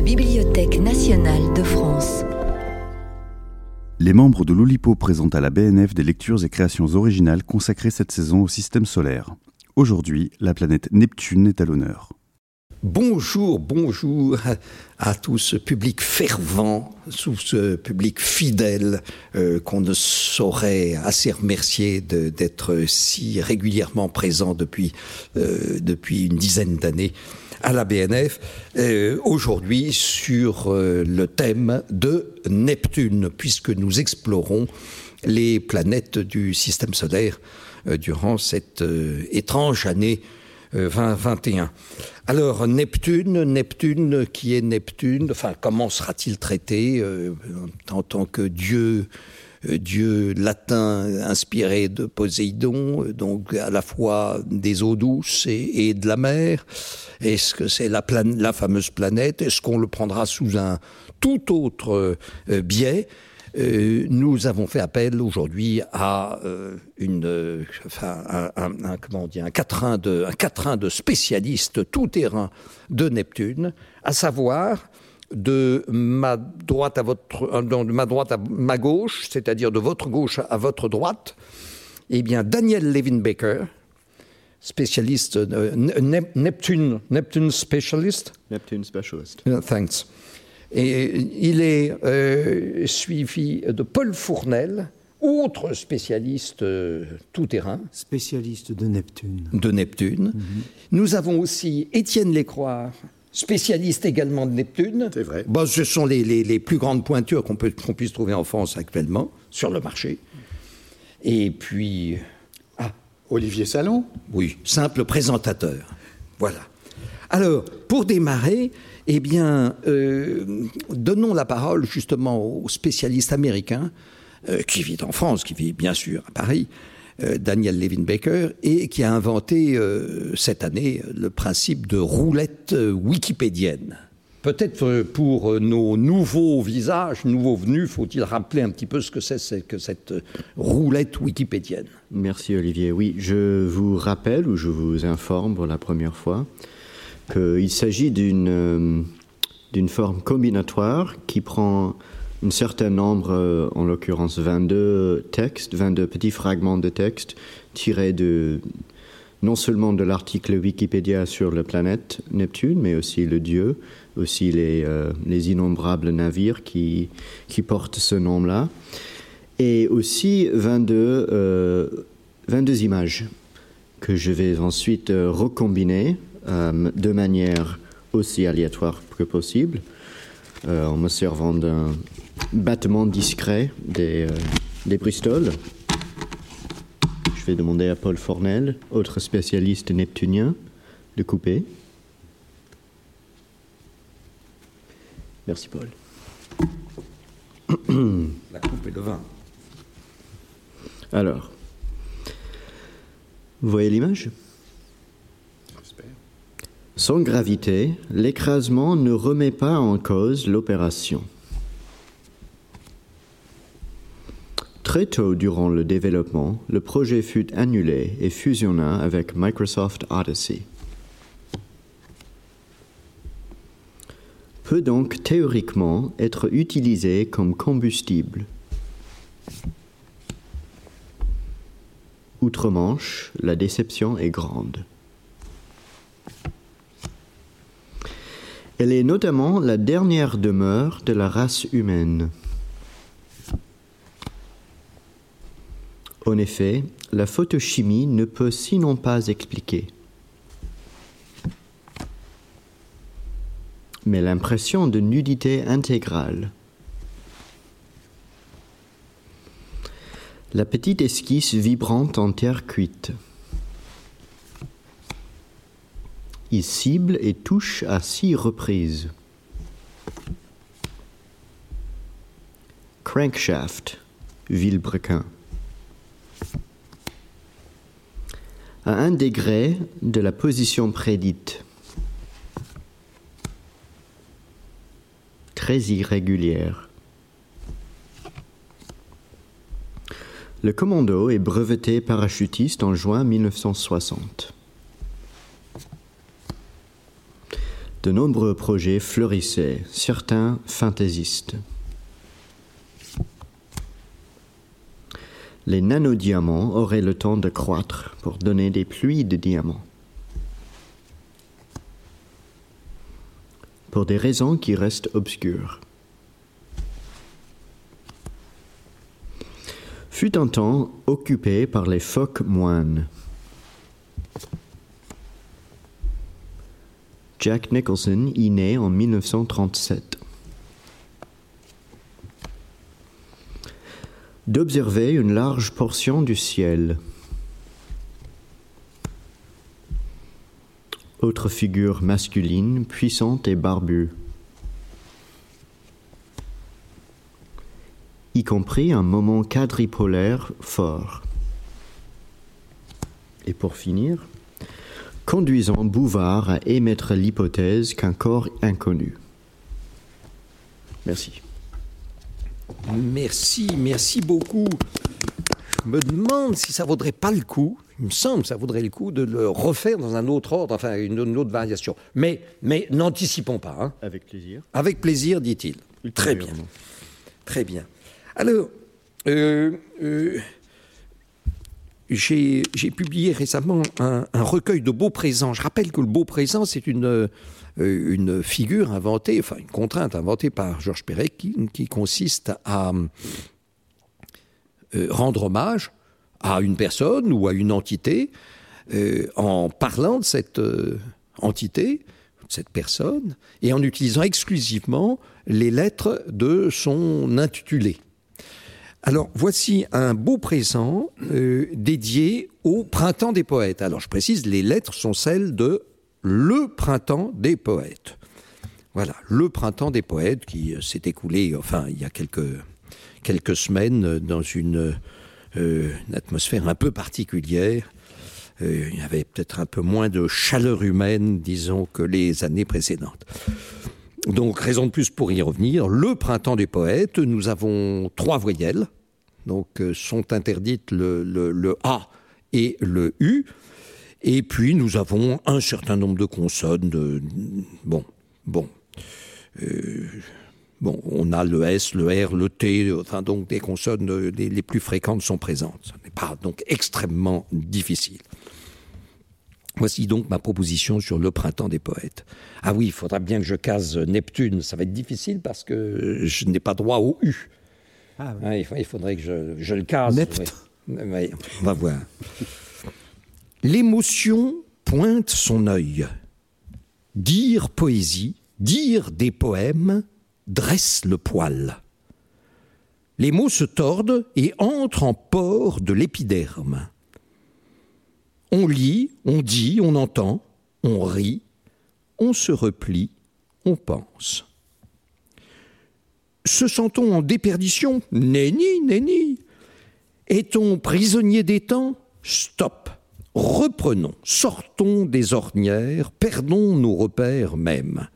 la Bibliothèque nationale de France. Les membres de l'Oulipo présentent à la BNF des lectures et créations originales consacrées cette saison au système solaire. Aujourd'hui, la planète Neptune est à l'honneur. Bonjour, bonjour à tout ce public fervent, tout ce public fidèle euh, qu'on ne saurait assez remercier d'être si régulièrement présent depuis, euh, depuis une dizaine d'années à la BNF, euh, aujourd'hui sur le thème de Neptune, puisque nous explorons les planètes du système solaire durant cette étrange année 2021. Euh, Alors Neptune, Neptune qui est Neptune, enfin comment sera-t-il traité euh, en tant que dieu euh, dieu latin inspiré de Poséidon, donc à la fois des eaux douces et, de la mer. Est-ce que c'est la, la, fameuse planète? Est-ce qu'on le prendra sous un tout autre biais? Euh, nous avons fait appel aujourd'hui à euh, une, euh, enfin, un, comment on un quatrain de, un quatrain de spécialistes tout terrain de Neptune, à savoir de ma droite à votre, de ma droite à ma gauche, c'est-à-dire de votre gauche à votre droite, eh bien Daniel Levin Baker, spécialiste Neptune, Neptune specialist. Neptune specialist. thanks. Et il est euh, suivi de Paul Fournel, autre spécialiste euh, tout-terrain. Spécialiste de Neptune. De Neptune. Mhm. Nous avons aussi Étienne Lécroix, spécialiste également de Neptune. C'est vrai. Bon, ce sont les, les, plus grandes pointures qu'on qu'on puisse trouver en France actuellement sur le marché. Et puis. Ah, Olivier Salon Oui, simple présentateur. Voilà. Alors, pour démarrer, eh bien, euh, donnons la parole justement aux spécialistes américains euh, qui vit en France, qui vit bien sûr à Paris, euh, Daniel Levin Baker, et qui a inventé cette année le principe de roulette wikipédienne. Peut-être pour nos nouveaux visages, nouveaux venus, faut-il rappeler un petit peu ce que c'est que cette roulette wikipédienne? Merci Olivier. Oui, je vous rappelle ou je vous informe pour la première fois qu'il s'agit d'une forme combinatoire qui prend un certain nombre, euh, en l'occurrence 22 textes, 22 petits fragments de texte tirés de non seulement de l'article Wikipédia sur la planète Neptune, mais aussi le dieu, aussi les, euh, les innombrables navires qui, portent ce nom-là, et aussi 22, 22 euh, images que je vais ensuite recombiner euh, de manière aussi aléatoire que possible, euh, en me servant d'un battement discret des, euh, des Bristol. Je vais demander à Paul Fornel, autre spécialiste neptunien, de couper. Merci Paul. La coupe et le vin. Alors, vous voyez l'image? Sans gravité, l'écrasement ne remet pas en cause l'opération. Très tôt durant le développement, le projet fut annulé et fusionna avec Microsoft Odyssey. Peut donc théoriquement être utilisé comme combustible. Outre-Manche, la déception est grande. Elle est notamment la dernière demeure de la race humaine. En effet, la photochimie ne peut sinon pas expliquer. Mais l'impression de nudité intégrale. La petite esquisse vibrante en terre cuite. Il cible et touche à six reprises. Crankshaft, Villebrequin. À un degré de la position prédite. Très irrégulière. Le commando est breveté parachutiste en juin 1960. de nombreux projets fleurissaient, certains fantaisistes. Les nanodiamants auraient le temps de croître pour donner des pluies de diamants. Pour des raisons qui restent obscures. Fut un temps occupé par les phoques moines. Jack Nicholson y naît en 1937. D'observer une large portion du ciel. Autre figure masculine, puissante et barbue. Y compris un moment quadripolaire fort. Et pour finir, conduisant Bouvard à émettre l'hypothèse qu'un corps inconnu. Merci. Merci, merci beaucoup. Je me demande si ça vaudrait pas le coup, il me semble que ça vaudrait le coup de le refaire dans un autre ordre, enfin une, une autre variation. Mais, mais n'anticipons pas. Hein. Avec plaisir. Avec plaisir, dit-il. Très bien. Très bien. Alors, euh, euh, j'ai publié récemment un, un recueil de beaux présents. Je rappelle que le beau présent, c'est une, une figure inventée, enfin une contrainte inventée par Georges Perec qui, consiste à euh, rendre hommage à une personne ou à une entité euh, en parlant de cette euh, entité, de cette personne, et en utilisant exclusivement les lettres de son intitulé. Alors, voici un beau présent euh, dédié au Printemps des poètes. Alors, je précise, les lettres sont celles de Le Printemps des poètes. Voilà, le Printemps des poètes qui euh, s'est écoulé, enfin, il y a quelques, quelques semaines, euh, dans une, euh, une atmosphère un peu particulière. Il y avait peut-être un peu moins de chaleur humaine, disons, que les années précédentes. Donc, raison de plus pour y revenir. Le printemps des poètes, nous avons trois voyelles. Donc, sont interdites le, le, le A et le U. Et puis, nous avons un certain nombre de consonnes. De, bon, bon. Euh, bon, on a le S, le R, le T, enfin, donc des consonnes euh, les, les plus fréquentes sont présentes. Ce n'est pas donc extrêmement difficile. Voici donc ma proposition sur le printemps des poètes. Ah oui, il faudra bien que je case Neptune. Ça va être difficile parce que je n'ai pas droit au U. Ah, oui. Il, fa- il faudrait que je, je le case. Nept. Oui. Oui, on va voir. L'émotion pointe son œil. Dire poésie, dire des poèmes, dresse le poil. Les mots se tordent et entrent en port de l'épiderme. On lit, on dit, on entend, on rit, on se replie, on pense. Se sent-on en déperdition? Nenni, nenni. Est-on prisonnier des temps? Stop. Reprenons, sortons des ornières, perdons nos repères même.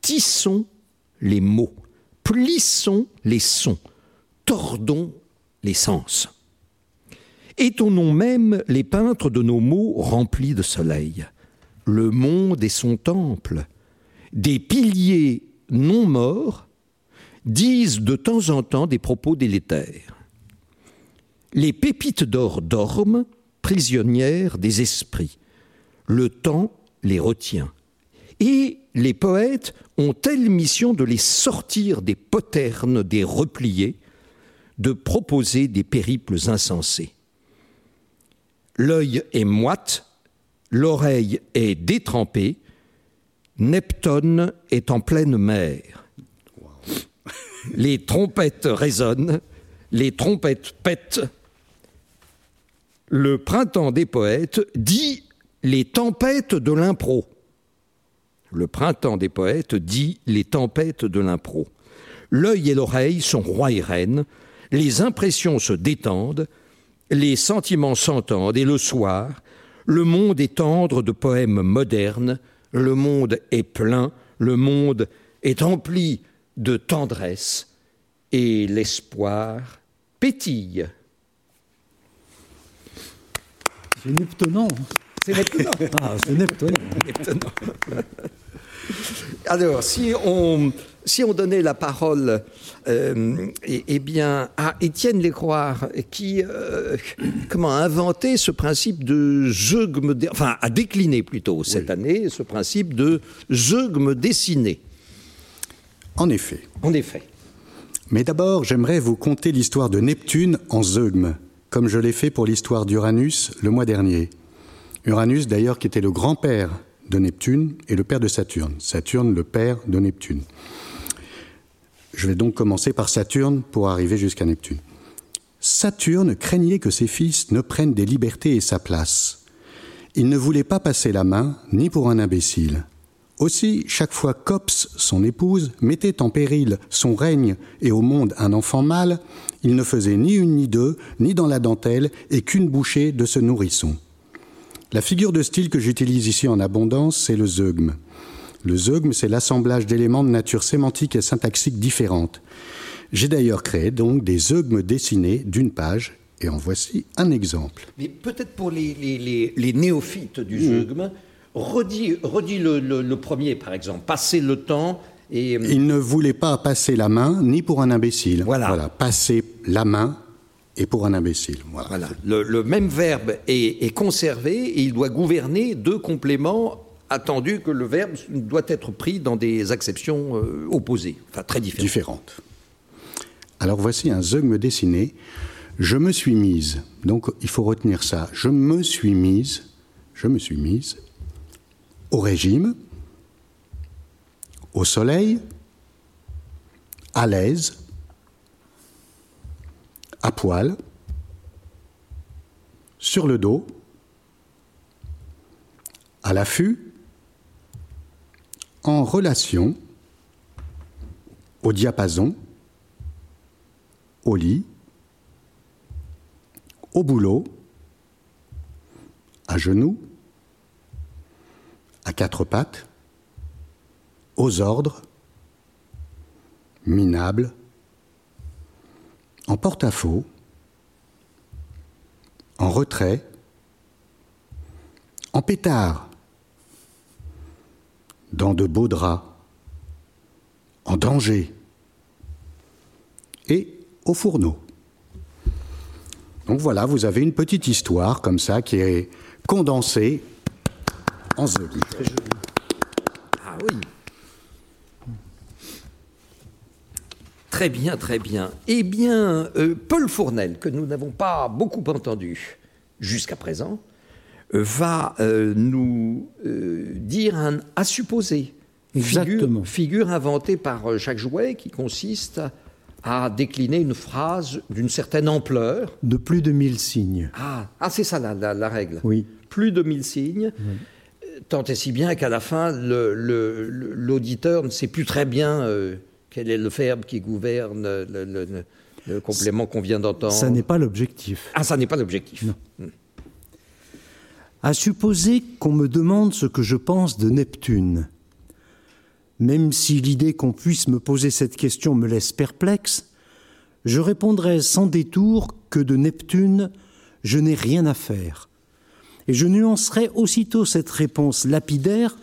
Tissons les mots, plissons les sons, tordons les sens. Étonnons même les peintres de nos mots remplis de soleil. Le monde est son temple. Des piliers non morts disent de temps en temps des propos délétères. Les pépites d'or dorment, prisonnières des esprits. Le temps les retient. Et les poètes ont telle mission de les sortir des poternes, des repliés, de proposer des périples insensés. L'œil est moite, l'oreille est détrempée, Neptune est en pleine mer. Les trompettes résonnent, les trompettes pètent. Le printemps des poètes dit les tempêtes de l'impro. Le printemps des poètes dit les tempêtes de l'impro. L'œil et l'oreille sont rois et reines, les impressions se détendent, les sentiments s'entendent, et le soir, le monde est tendre de poèmes modernes, le monde est plein, le monde est empli de tendresse, et l'espoir pétille. C'est neptunant. C'est maintenant. Ah, c'est. Maintenant. Alors, si on, si on donnait la parole euh, eh, eh bien, à Étienne Lécroire, qui euh, comment, a inventé ce principe de zeugme, enfin, a décliné plutôt cette année ce principe de zeugme dessiné. En effet. En effet. Mais d'abord, j'aimerais vous conter l'histoire de Neptune en zeugme, comme je l'ai fait pour l'histoire d'Uranus le mois dernier. Uranus, d'ailleurs, qui était le grand-père de Neptune et le père de Saturne. Saturne, le père de Neptune. Je vais donc commencer par Saturne pour arriver jusqu'à Neptune. Saturne craignait que ses fils ne prennent des libertés et sa place. Il ne voulait pas passer la main ni pour un imbécile. Aussi, chaque fois qu'Ops, son épouse, mettait en péril son règne et au monde un enfant mâle, il ne faisait ni une ni deux, ni dans la dentelle, et qu'une bouchée de ce nourrisson. La figure de style que j'utilise ici en abondance, c'est le zeugme. Le zeugme, c'est l'assemblage d'éléments de nature sémantique et syntaxique différentes. J'ai d'ailleurs créé donc des zeugmes dessinés d'une page, et en voici un exemple. Mais peut-être pour les, néophytes du mmh. Redis, le, premier par exemple, passer le temps et... Euh, Il ne voulait pas passer la main ni pour un imbécile. Voilà. voilà. Passer la main et pour un imbécile. Voilà. Le, même verbe est, est, conservé et il doit gouverner deux compléments attendu que le verbe doit être pris dans des acceptions euh, opposées, enfin très différentes. Différentes. Alors voici un zeugme dessiné. Je me suis mise, donc il faut retenir ça. Je me suis mise, je me suis mise au régime, au soleil, à l'aise, à poil, sur le dos, à l'affût, en relation au diapason, au lit, au boulot, à genoux, à quatre pattes, aux ordres, minable, en porte-à-faux, en retrait, en pétard, dans de beaux draps, en danger, et au fourneau. Donc voilà, vous avez une petite histoire comme ça qui est condensée en zeugme. Ah oui. Très bien, très bien. Eh bien, euh, Paul Fournel, que nous n'avons pas beaucoup entendu jusqu'à présent, va euh, nous euh, dire un à supposer. Une figure, figure, inventée par euh, chaque jouet qui consiste à décliner une phrase d'une certaine ampleur. De plus de 1000 signes. Ah, ah c'est ça la, règle. Oui. Plus de 1000 signes. Tant et si bien qu'à la fin, l'auditeur ne sait plus très bien quel est le verbe qui gouverne le, complément qu'on vient d'entendre. Ça n'est pas l'objectif. Ah, ça n'est pas l'objectif. Hmm à supposer qu'on me demande ce que je pense de Neptune. Même si l'idée qu'on puisse me poser cette question me laisse perplexe, je répondrai sans détour que de Neptune, je n'ai rien à faire. Et je nuancerai aussitôt cette réponse lapidaire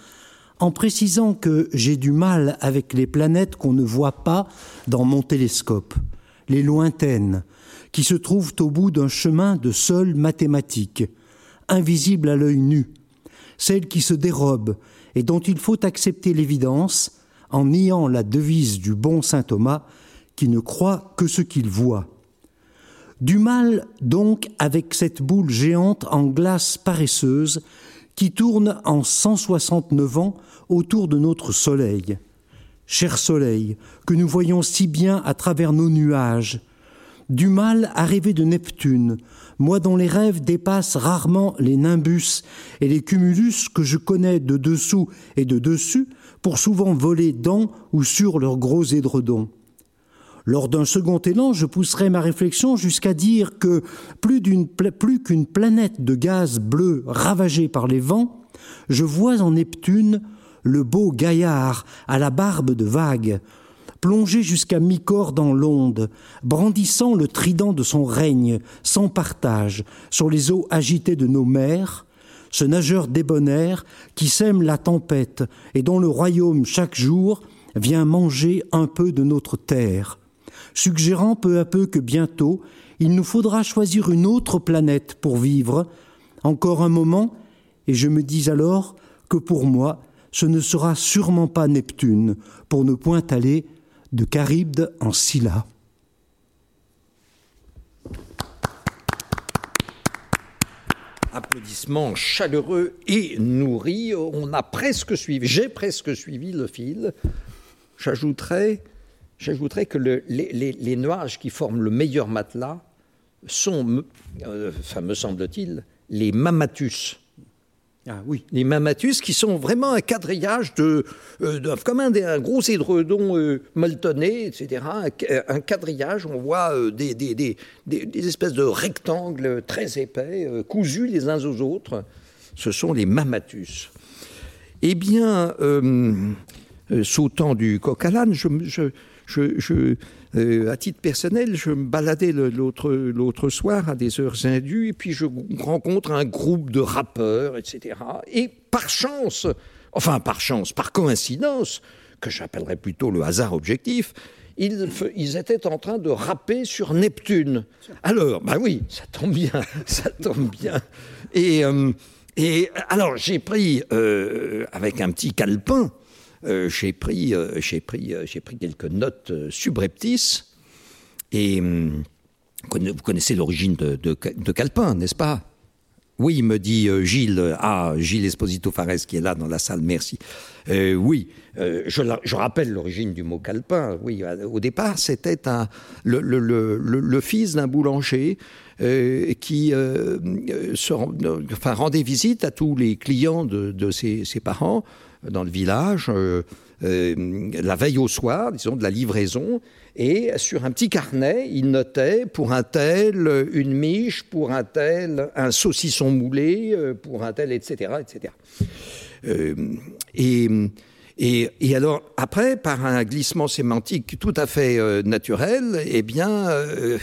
en précisant que j'ai du mal avec les planètes qu'on ne voit pas dans mon télescope, les lointaines, qui se trouvent au bout d'un chemin de seules mathématiques, invisible à l'œil nu, celle qui se dérobe et dont il faut accepter l'évidence en niant la devise du bon saint Thomas qui ne croit que ce qu'il voit. Du mal donc avec cette boule géante en glace paresseuse qui tourne en 169 ans autour de notre Soleil. Cher Soleil, que nous voyons si bien à travers nos nuages, du mal arrivé de Neptune, moi dont les rêves dépassent rarement les nimbus et les cumulus que je connais de dessous et de dessus, pour souvent voler dans ou sur leurs gros édredons. Lors d'un second élan, je pousserai ma réflexion jusqu'à dire que plus qu'une planète de gaz bleu ravagée par les vents, je vois en Neptune le beau gaillard à la barbe de vague, plongé jusqu'à mi-corps dans l'onde, brandissant le trident de son règne, sans partage, sur les eaux agitées de nos mers, ce nageur débonnaire qui sème la tempête et dont le royaume chaque jour vient manger un peu de notre terre, suggérant peu à peu que bientôt il nous faudra choisir une autre planète pour vivre, encore un moment, et je me dis alors que pour moi, ce ne sera sûrement pas Neptune, pour ne point aller de Charybde en Scylla. Applaudissements chaleureux et nourris. On a presque suivi, j'ai presque suivi le fil. J'ajouterais, j'ajouterais que le, les, les, les, nuages qui forment le meilleur matelas sont, euh, enfin, me semble-t-il, les mamatus. Ah oui. Les mamatus qui sont vraiment un quadrillage de, euh, de comme un, un, gros édredon euh, molletonné, etc. Un, un, quadrillage, on voit euh, des, des, des, des, espèces de rectangles très épais, euh, cousus les uns aux autres. Ce sont les mamatus. Eh bien, euh, sautant du coq à l'âne, je, je, euh, à titre personnel, je me baladais l'autre soir à des heures indues et puis je rencontre un groupe de rappeurs, etc. Et par chance, enfin par chance, par coïncidence, que j'appellerais plutôt le hasard objectif, ils, étaient en train de rapper sur Neptune. Alors, bah oui, ça tombe bien, ça tombe bien. Et, euh, alors j'ai pris euh, avec un petit calepin euh, j'ai pris, euh, j'ai pris, euh, j'ai pris quelques notes subreptices et hum, vous connaissez l'origine de, de, Calpin, n'est-ce pas? Oui, me dit Gilles, ah, Gilles Esposito Fares qui est là dans la salle, merci. Oui, je, rappelle l'origine du mot calepin. Oui, au départ, c'était le, fils d'un boulanger qui rendait visite à tous les clients de, ses parents dans le village, euh, euh, la veille au soir, disons, de la livraison, et sur un petit carnet, il notait pour un tel une miche, pour un tel un saucisson moulé, pour un tel, etc., etc. Euh, et, et, et, alors, après, par un glissement sémantique tout à fait euh, naturel, eh bien, euh,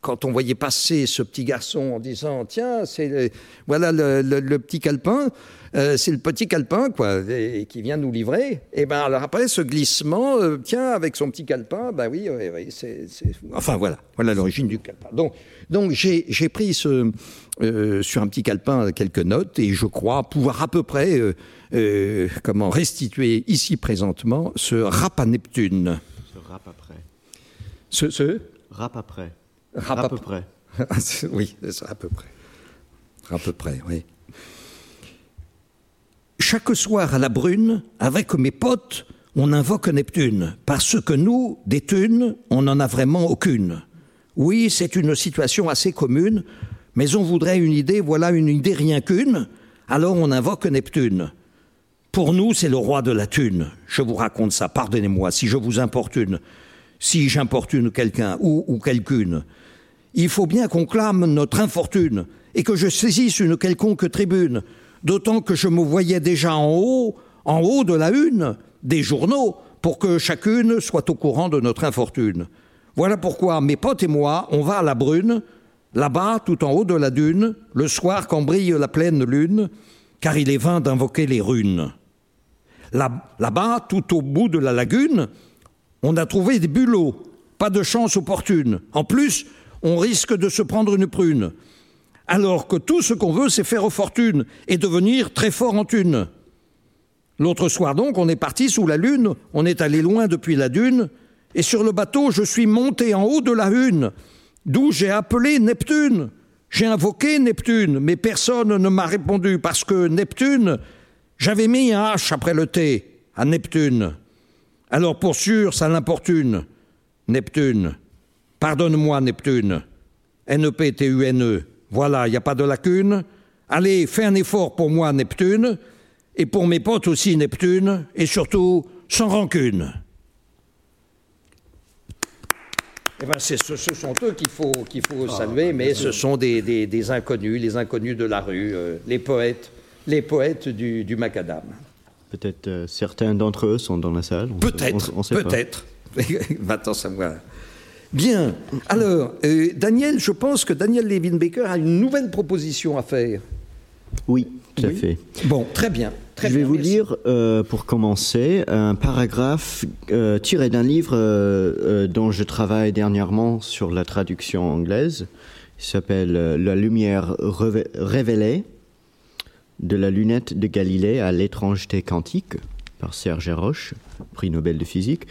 quand on voyait passer ce petit garçon en disant tiens c'est voilà le, le, le, petit calepin euh, c'est le petit calepin quoi et, qui vient nous livrer. Et ben alors après ce glissement euh, tiens avec son petit calepin ben oui, oui, oui c'est enfin voilà. Voilà l'origine du calepin. Donc donc j'ai pris ce euh, sur un petit calepin quelques notes et je crois pouvoir à peu près comment restituer ici présentement ce rap à Neptune. Ce rap après. Ce, ce rap après. À, à peu près. oui, à peu près. À peu près, oui. Chaque soir à la brune, avec mes potes, on invoque Neptune, parce que nous, des thunes, on n'en a vraiment aucune. Oui, c'est une situation assez commune, mais on voudrait une idée, voilà une idée rien qu'une, alors on invoque Neptune. Pour nous, c'est le roi de la thune. Je vous raconte ça, pardonnez-moi si je vous importune, si j'importune quelqu'un ou, ou quelqu'une il faut bien qu'on clame notre infortune et que je saisisse une quelconque tribune, d'autant que je me voyais déjà en haut, en haut de la une des journaux, pour que chacune soit au courant de notre infortune. Voilà pourquoi mes potes et moi, on va à la brune, là-bas, tout en haut de la dune, le soir quand brille la pleine lune, car il est vain d'invoquer les runes. Là-bas, tout au bout de la lagune, on a trouvé des bulots, pas de chance opportune. En plus, on risque de se prendre une prune. Alors que tout ce qu'on veut, c'est faire fortune et devenir très fort en thune. L'autre soir donc, on est parti sous la lune, on est allé loin depuis la dune, et sur le bateau, je suis monté en haut de la hune, d'où j'ai appelé Neptune. J'ai invoqué Neptune, mais personne ne m'a répondu parce que Neptune, j'avais mis un H après le T à Neptune. Alors pour sûr, ça l'importune. Neptune. Pardonne-moi, Neptune. N-E-P-T-U-N-E. Voilà, il n'y a pas de lacune. Allez, fais un effort pour moi, Neptune, et pour mes potes aussi, Neptune, et surtout, sans rancune. Eh ben, ce, ce, sont eux qu'il faut, qu'il faut oh, saluer, mais ce sont des, des, des, inconnus, les inconnus de la rue, euh, les poètes, les poètes du, du macadam. Peut-être euh, certains d'entre eux sont dans la salle. Peut-être, peut-être. Maintenant, ça me. Bien. Alors, euh, Daniel, je pense que Daniel Levin Baker a une nouvelle proposition à faire. Oui, tout à fait. Bon, très bien. Très Je vais bien, vous merci. lire, euh, pour commencer, un paragraphe euh, tiré d'un livre euh, dont je travaille dernièrement sur la traduction anglaise. Il s'appelle La lumière révélée de la lunette de Galilée à l'étrangeté quantique par Serge Roche, prix Nobel de physique,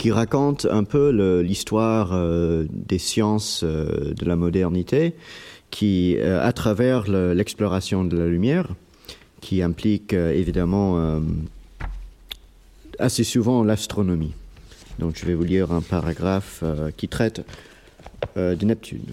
qui raconte un peu l'histoire euh, des sciences euh, de la modernité, qui, euh, à travers le- l'exploration de la lumière, qui implique évidemment assez souvent l'astronomie. Donc je vais vous lire un paragraphe qui traite de Neptune.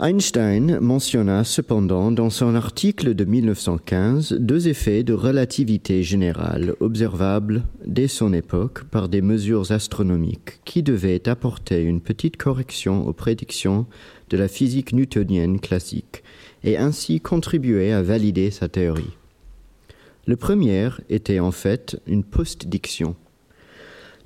Einstein mentionna cependant dans son article de 1915 deux effets de relativité générale observables dès son époque par des mesures astronomiques qui devaient apporter une petite correction aux prédictions de la physique newtonienne classique et ainsi contribuer à valider sa théorie. Le premier était en fait une postdiction.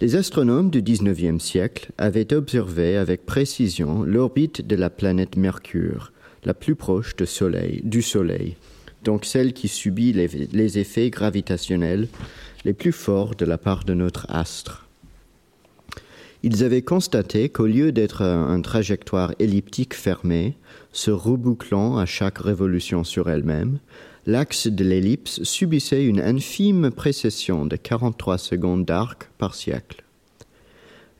Les astronomes du XIXe siècle avaient observé avec précision l'orbite de la planète Mercure, la plus proche de soleil, du Soleil, donc celle qui subit les, effets gravitationnels les plus forts de la part de notre astre. Ils avaient constaté qu'au lieu d'être un, un trajectoire elliptique fermé, se rebouclant à chaque révolution sur elle-même, l'axe de l'ellipse subissait une infime précession de 43 secondes d'arc par siècle.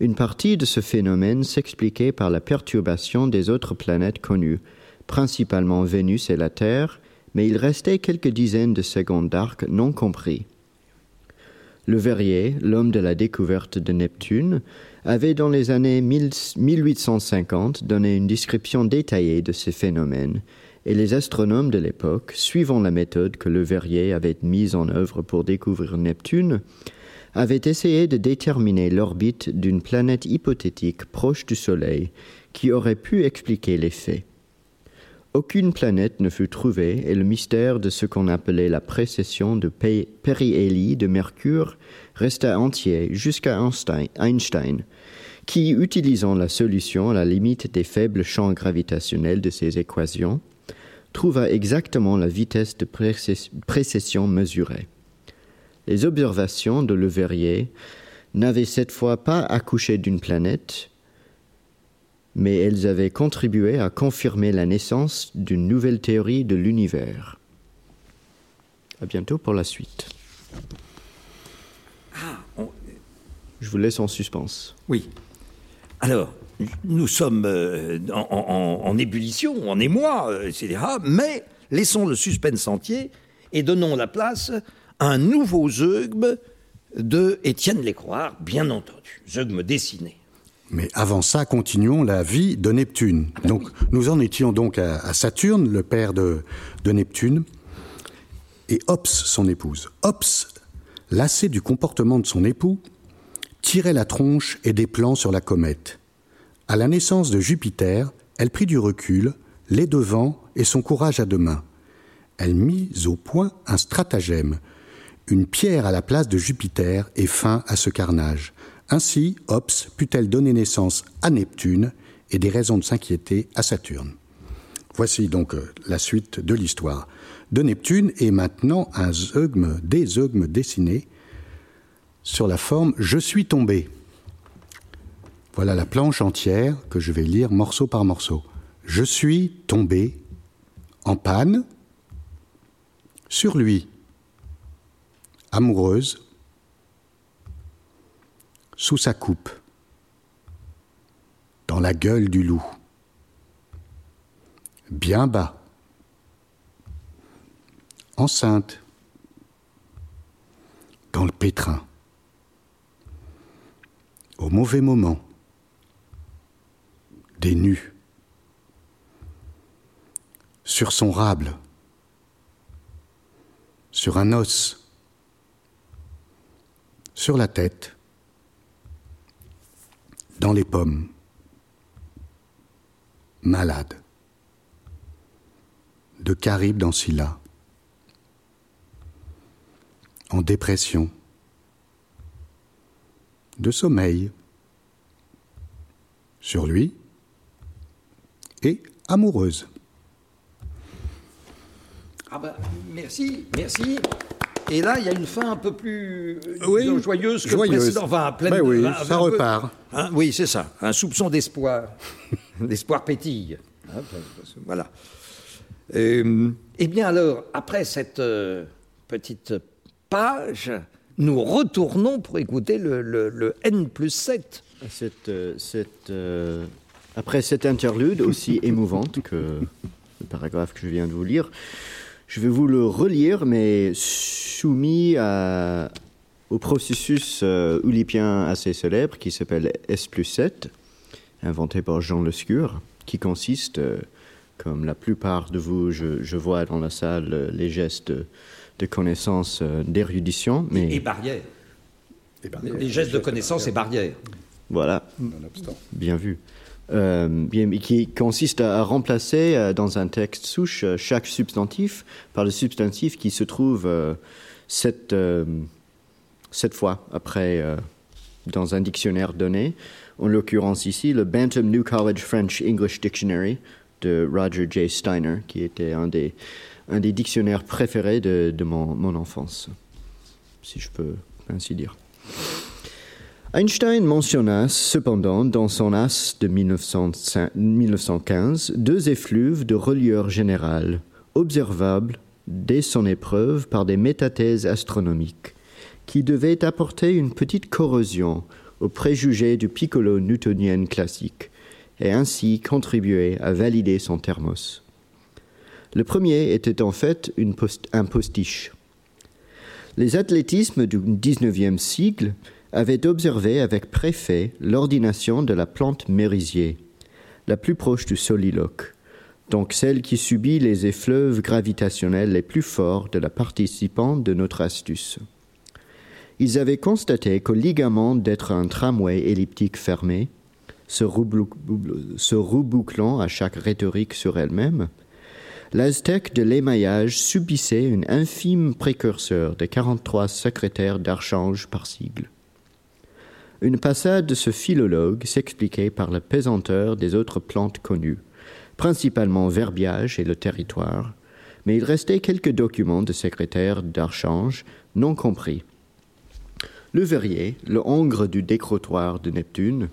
Une partie de ce phénomène s'expliquait par la perturbation des autres planètes connues, principalement Vénus et la Terre, mais il restait quelques dizaines de secondes d'arc non compris. Le Verrier, l'homme de la découverte de Neptune, avait dans les années 1000 1850 donné une description détaillée de ces phénomènes, et les astronomes de l'époque, suivant la méthode que Le Verrier avait mise en œuvre pour découvrir Neptune, avaient essayé de déterminer l'orbite d'une planète hypothétique proche du Soleil qui aurait pu expliquer les faits. Aucune planète ne fut trouvée et le mystère de ce qu'on appelait la précession de périhélie de Mercure resta entier jusqu'à Einstein, qui, utilisant la solution à la limite des faibles champs gravitationnels de ses équations, trouva exactement la vitesse de précess- précession mesurée. Les observations de Le Verrier n'avaient cette fois pas accouché d'une planète, mais elles avaient contribué à confirmer la naissance d'une nouvelle théorie de l'univers. À bientôt pour la suite. on- Je vous laisse en suspens. Oui. Alors, nous sommes euh, en, en- en ébullition, en émoi, euh, etc. Mais laissons le suspense entier et donnons la place à un nouveau zeugme de Étienne Lécroix, bien entendu. Zeugme dessiné. Mais avant ça, continuons la vie de Neptune. Donc, nous en étions donc à, à Saturne, le père de, de Neptune, et Ops, son épouse. Ops, lassé du comportement de son époux, tirait la tronche et des plans sur la comète. À la naissance de Jupiter, elle prit du recul, les devants et son courage à deux mains. Elle mit au point un stratagème, une pierre à la place de Jupiter et fin à ce carnage. Ainsi, Ops put-elle donner naissance à Neptune et des raisons de s'inquiéter à Saturne. Voici donc euh, la suite de l'histoire de Neptune et maintenant un zeugme, des zeugmes dessinés sur la forme Je suis tombé. Voilà la planche entière que je vais lire morceau par morceau. Je suis tombé en panne sur lui, amoureuse, sous sa coupe, dans la gueule du loup, bien bas, enceinte, dans le pétrin, au mauvais moment, des nus, sur son rable, sur un os, sur la tête, dans les pommes, malade, de Caribe dans Scylla, en dépression, de sommeil, sur lui, et amoureuse. bah, merci, merci. Et là, il y a une fin un peu plus euh, joyeuse que joyeuse. précédent. Enfin, pleine, ben oui, ça repart. Hein, oui, c'est ça. Un soupçon d'espoir. L'espoir pétille. Hein, voilà. Euh, eh bien alors, après cette euh, petite page, nous retournons pour écouter le, N plus 7. Cette, cette, après cette interlude aussi émouvante que le paragraphe que je viens de vous lire, je vais vous le relire, mais soumis au processus euh, oulipien assez célèbre qui s'appelle S plus 7, inventé par Jean Lescure, qui consiste, euh, comme la plupart de vous, je, vois dans la salle euh, les gestes de connaissance, d'érudition. Mais... Et, barrières. Les gestes de connaissance et barrières. Voilà. Bien vu. Euh, qui consiste à, remplacer euh, dans un texte souche euh, chaque substantif par le substantif qui se trouve cette, cette fois après dans un dictionnaire donné. En l'occurrence ici, le Bantam New College French English Dictionary de Roger J. Steiner, qui était un des, un des dictionnaires préférés de, de mon, mon enfance, si je peux ainsi dire. Einstein mentionna cependant dans son as de 1915 deux effluves de reliure générale, observables dès son épreuve par des métathèses astronomiques, qui devaient apporter une petite corrosion aux préjugés du piccolo newtonien classique, et ainsi contribuer à valider son thermos. Le premier était en fait un postiche. Les athlétismes du XIXe siècle avait observé avec préfet l'ordination de la plante mérisier, la plus proche du soliloque, donc celle qui subit les effleuves gravitationnels les plus forts de la participante de notre astuce. Ils avaient constaté qu'au ligament d'être un tramway elliptique fermé, se, rebouclant à chaque rhétorique sur elle-même, l'aztèque de l'émaillage subissait une infime précurseur de 43 secrétaires d'archange par sigle. Une passade de ce philologue s'expliquait par la pesanteur des autres plantes connues, principalement verbiage et le territoire, mais il restait quelques documents de secrétaires d'archange non compris. Le verrier, le hongre du décrotoir de Neptune,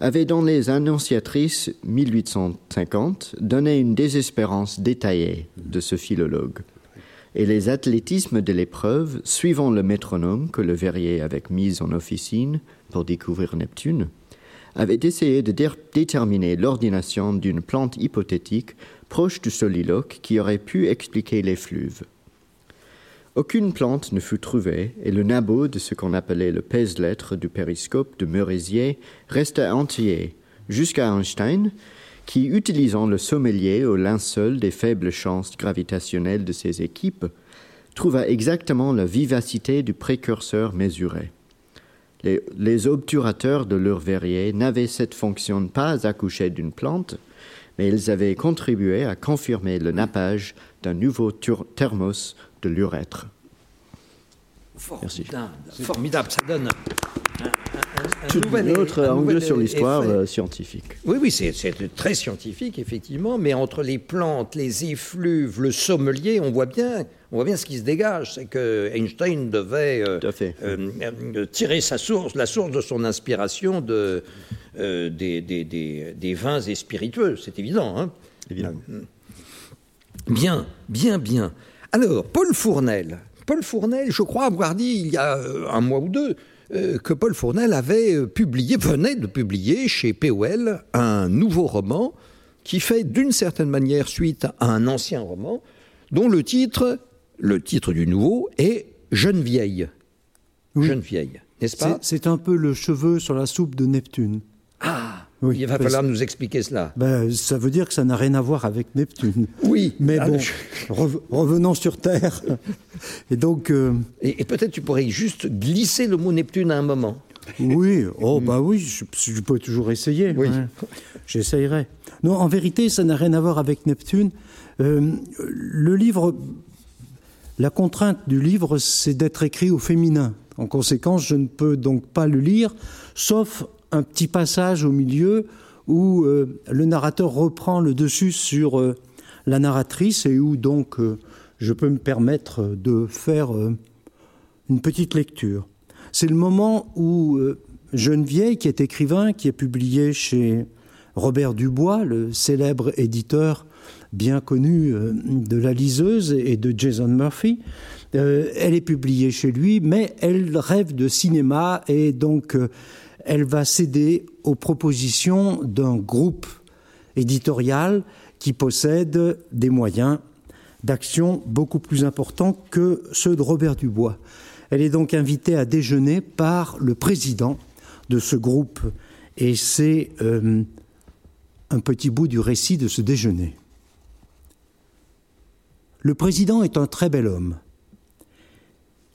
avait dans les Annonciatrices 1850 donné une désespérance détaillée de ce philologue. Et les athlétismes de l'épreuve, suivant le métronome que le verrier avait mis en officine, pour découvrir Neptune, avait essayé de déterminer l'ordination d'une plante hypothétique proche du soliloque qui aurait pu expliquer les fluves. Aucune plante ne fut trouvée et le nabot de ce qu'on appelait le pèse-lettre du périscope de Merisier resta entier jusqu'à Einstein, qui, utilisant le sommelier au linceul des faibles chances gravitationnelles de ses équipes, trouva exactement la vivacité du précurseur mesuré. Les, obturateurs de leur verrier n'avaient cette fonction pas accoucher d'une plante, mais ils avaient contribué à confirmer le nappage d'un nouveau thermos de l'urètre. Formidable, formidable, ça donne un, autre angle sur l'histoire euh, scientifique. Oui, oui, c'est très scientifique, effectivement, mais entre les plantes, les effluves, le sommelier, on voit bien, on voit bien ce qui se dégage. C'est que Einstein devait euh, euh, tirer sa source, la source de son inspiration de, des, des, des, vins et spiritueux, c'est évident. Hein évidemment. Bien, bien, bien. Alors, Paul Fournel. Paul Fournel, je crois avoir dit il y a un mois ou deux, euh, que Paul Fournel avait euh, publié, venait de publier chez POL un nouveau roman qui fait d'une certaine manière suite à un ancien roman dont le titre, le titre du nouveau est Jeune vieille. Jeune vieille, n'est-ce pas? C'est un peu le cheveu sur la soupe de Neptune. Ah il va falloir nous expliquer cela. Ben, ça veut dire que ça n'a rien à voir avec Neptune. Oui. Mais ah, bon, revenons sur Terre. Et donc. Euh, et, peut-être tu pourrais juste glisser le mot Neptune à un moment. Oui, oh bah oui, je, peux toujours essayer. Oui. J'essayerai. Non, en vérité, ça n'a rien à voir avec Neptune. Euh, le livre, la contrainte du livre, c'est d'être écrit au féminin. En conséquence, je ne peux donc pas le lire, sauf un petit passage au milieu où euh, le narrateur reprend le dessus sur euh, la narratrice et où donc euh, je peux me permettre de faire une petite lecture. C'est le moment où Geneviève, qui est écrivain, qui est publié chez Robert Dubois, le célèbre éditeur bien connu euh, de La Liseuse et de Jason Murphy, elle est publiée chez lui, mais elle rêve de cinéma et donc elle va céder aux propositions d'un groupe éditorial qui possède des moyens d'action beaucoup plus importants que ceux de Robert Dubois. Elle est donc invitée à déjeuner par le président de ce groupe et c'est euh, un petit bout du récit de ce déjeuner. Le président est un très bel homme.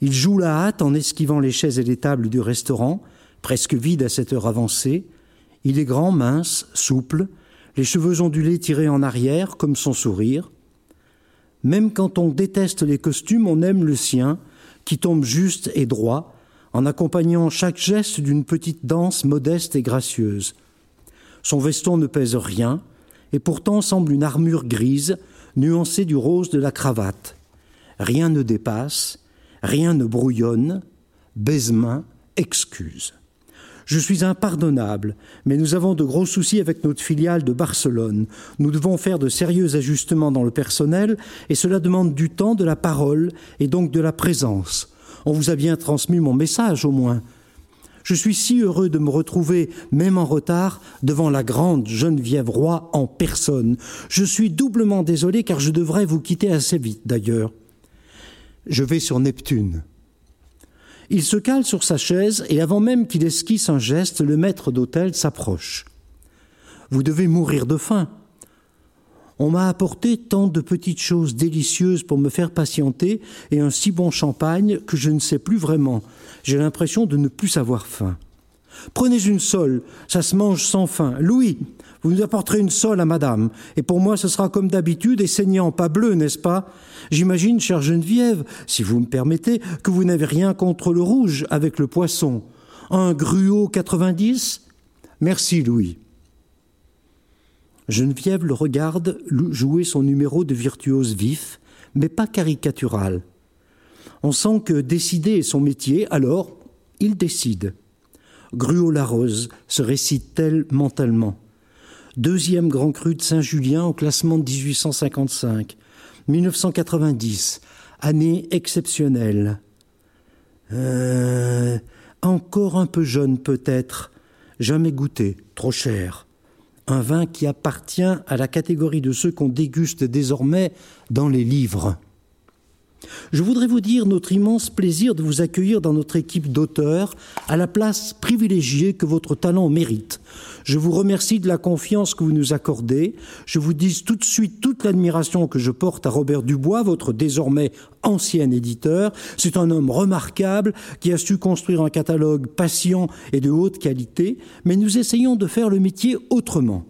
Il joue la hâte en esquivant les chaises et les tables du restaurant, presque vide à cette heure avancée. Il est grand, mince, souple, les cheveux ondulés tirés en arrière, comme son sourire. Même quand on déteste les costumes, on aime le sien, qui tombe juste et droit, en accompagnant chaque geste d'une petite danse modeste et gracieuse. Son veston ne pèse rien, et pourtant semble une armure grise, nuancée du rose de la cravate. Rien ne dépasse, rien ne brouillonne, baise-main, excuse. Je suis impardonnable, mais nous avons de gros soucis avec notre filiale de Barcelone. Nous devons faire de sérieux ajustements dans le personnel et cela demande du temps, de la parole et donc de la présence. On vous a bien transmis mon message au moins. Je suis si heureux de me retrouver, même en retard, devant la grande Geneviève Roy en personne. Je suis doublement désolé car je devrais vous quitter assez vite d'ailleurs. Je vais sur Neptune. Il se cale sur sa chaise et avant même qu'il esquisse un geste, le maître d'hôtel s'approche. Vous devez mourir de faim. On m'a apporté tant de petites choses délicieuses pour me faire patienter et un si bon champagne que je ne sais plus vraiment. J'ai l'impression de ne plus savoir faim. Prenez une sole, ça se mange sans faim. Louis, vous nous apporterez une sole à madame, et pour moi ce sera comme d'habitude et saignant, pas bleu, n'est-ce pas? J'imagine, chère Geneviève, si vous me permettez, que vous n'avez rien contre le rouge avec le poisson. Un gruau 90 Merci, Louis. Geneviève le regarde jouer son numéro de virtuose vif, mais pas caricatural. On sent que décider est son métier, alors il décide. Gruau la Rose se récite-t-elle mentalement? Deuxième grand cru de Saint-Julien au classement de 1855. 1990, année exceptionnelle. Euh, encore un peu jeune peut-être, jamais goûté, trop cher. Un vin qui appartient à la catégorie de ceux qu'on déguste désormais dans les livres. Je voudrais vous dire notre immense plaisir de vous accueillir dans notre équipe d'auteurs à la place privilégiée que votre talent mérite. Je vous remercie de la confiance que vous nous accordez. Je vous dis tout de suite toute l'admiration que je porte à Robert Dubois, votre désormais ancien éditeur. C'est un homme remarquable qui a su construire un catalogue patient et de haute qualité, mais nous essayons de faire le métier autrement.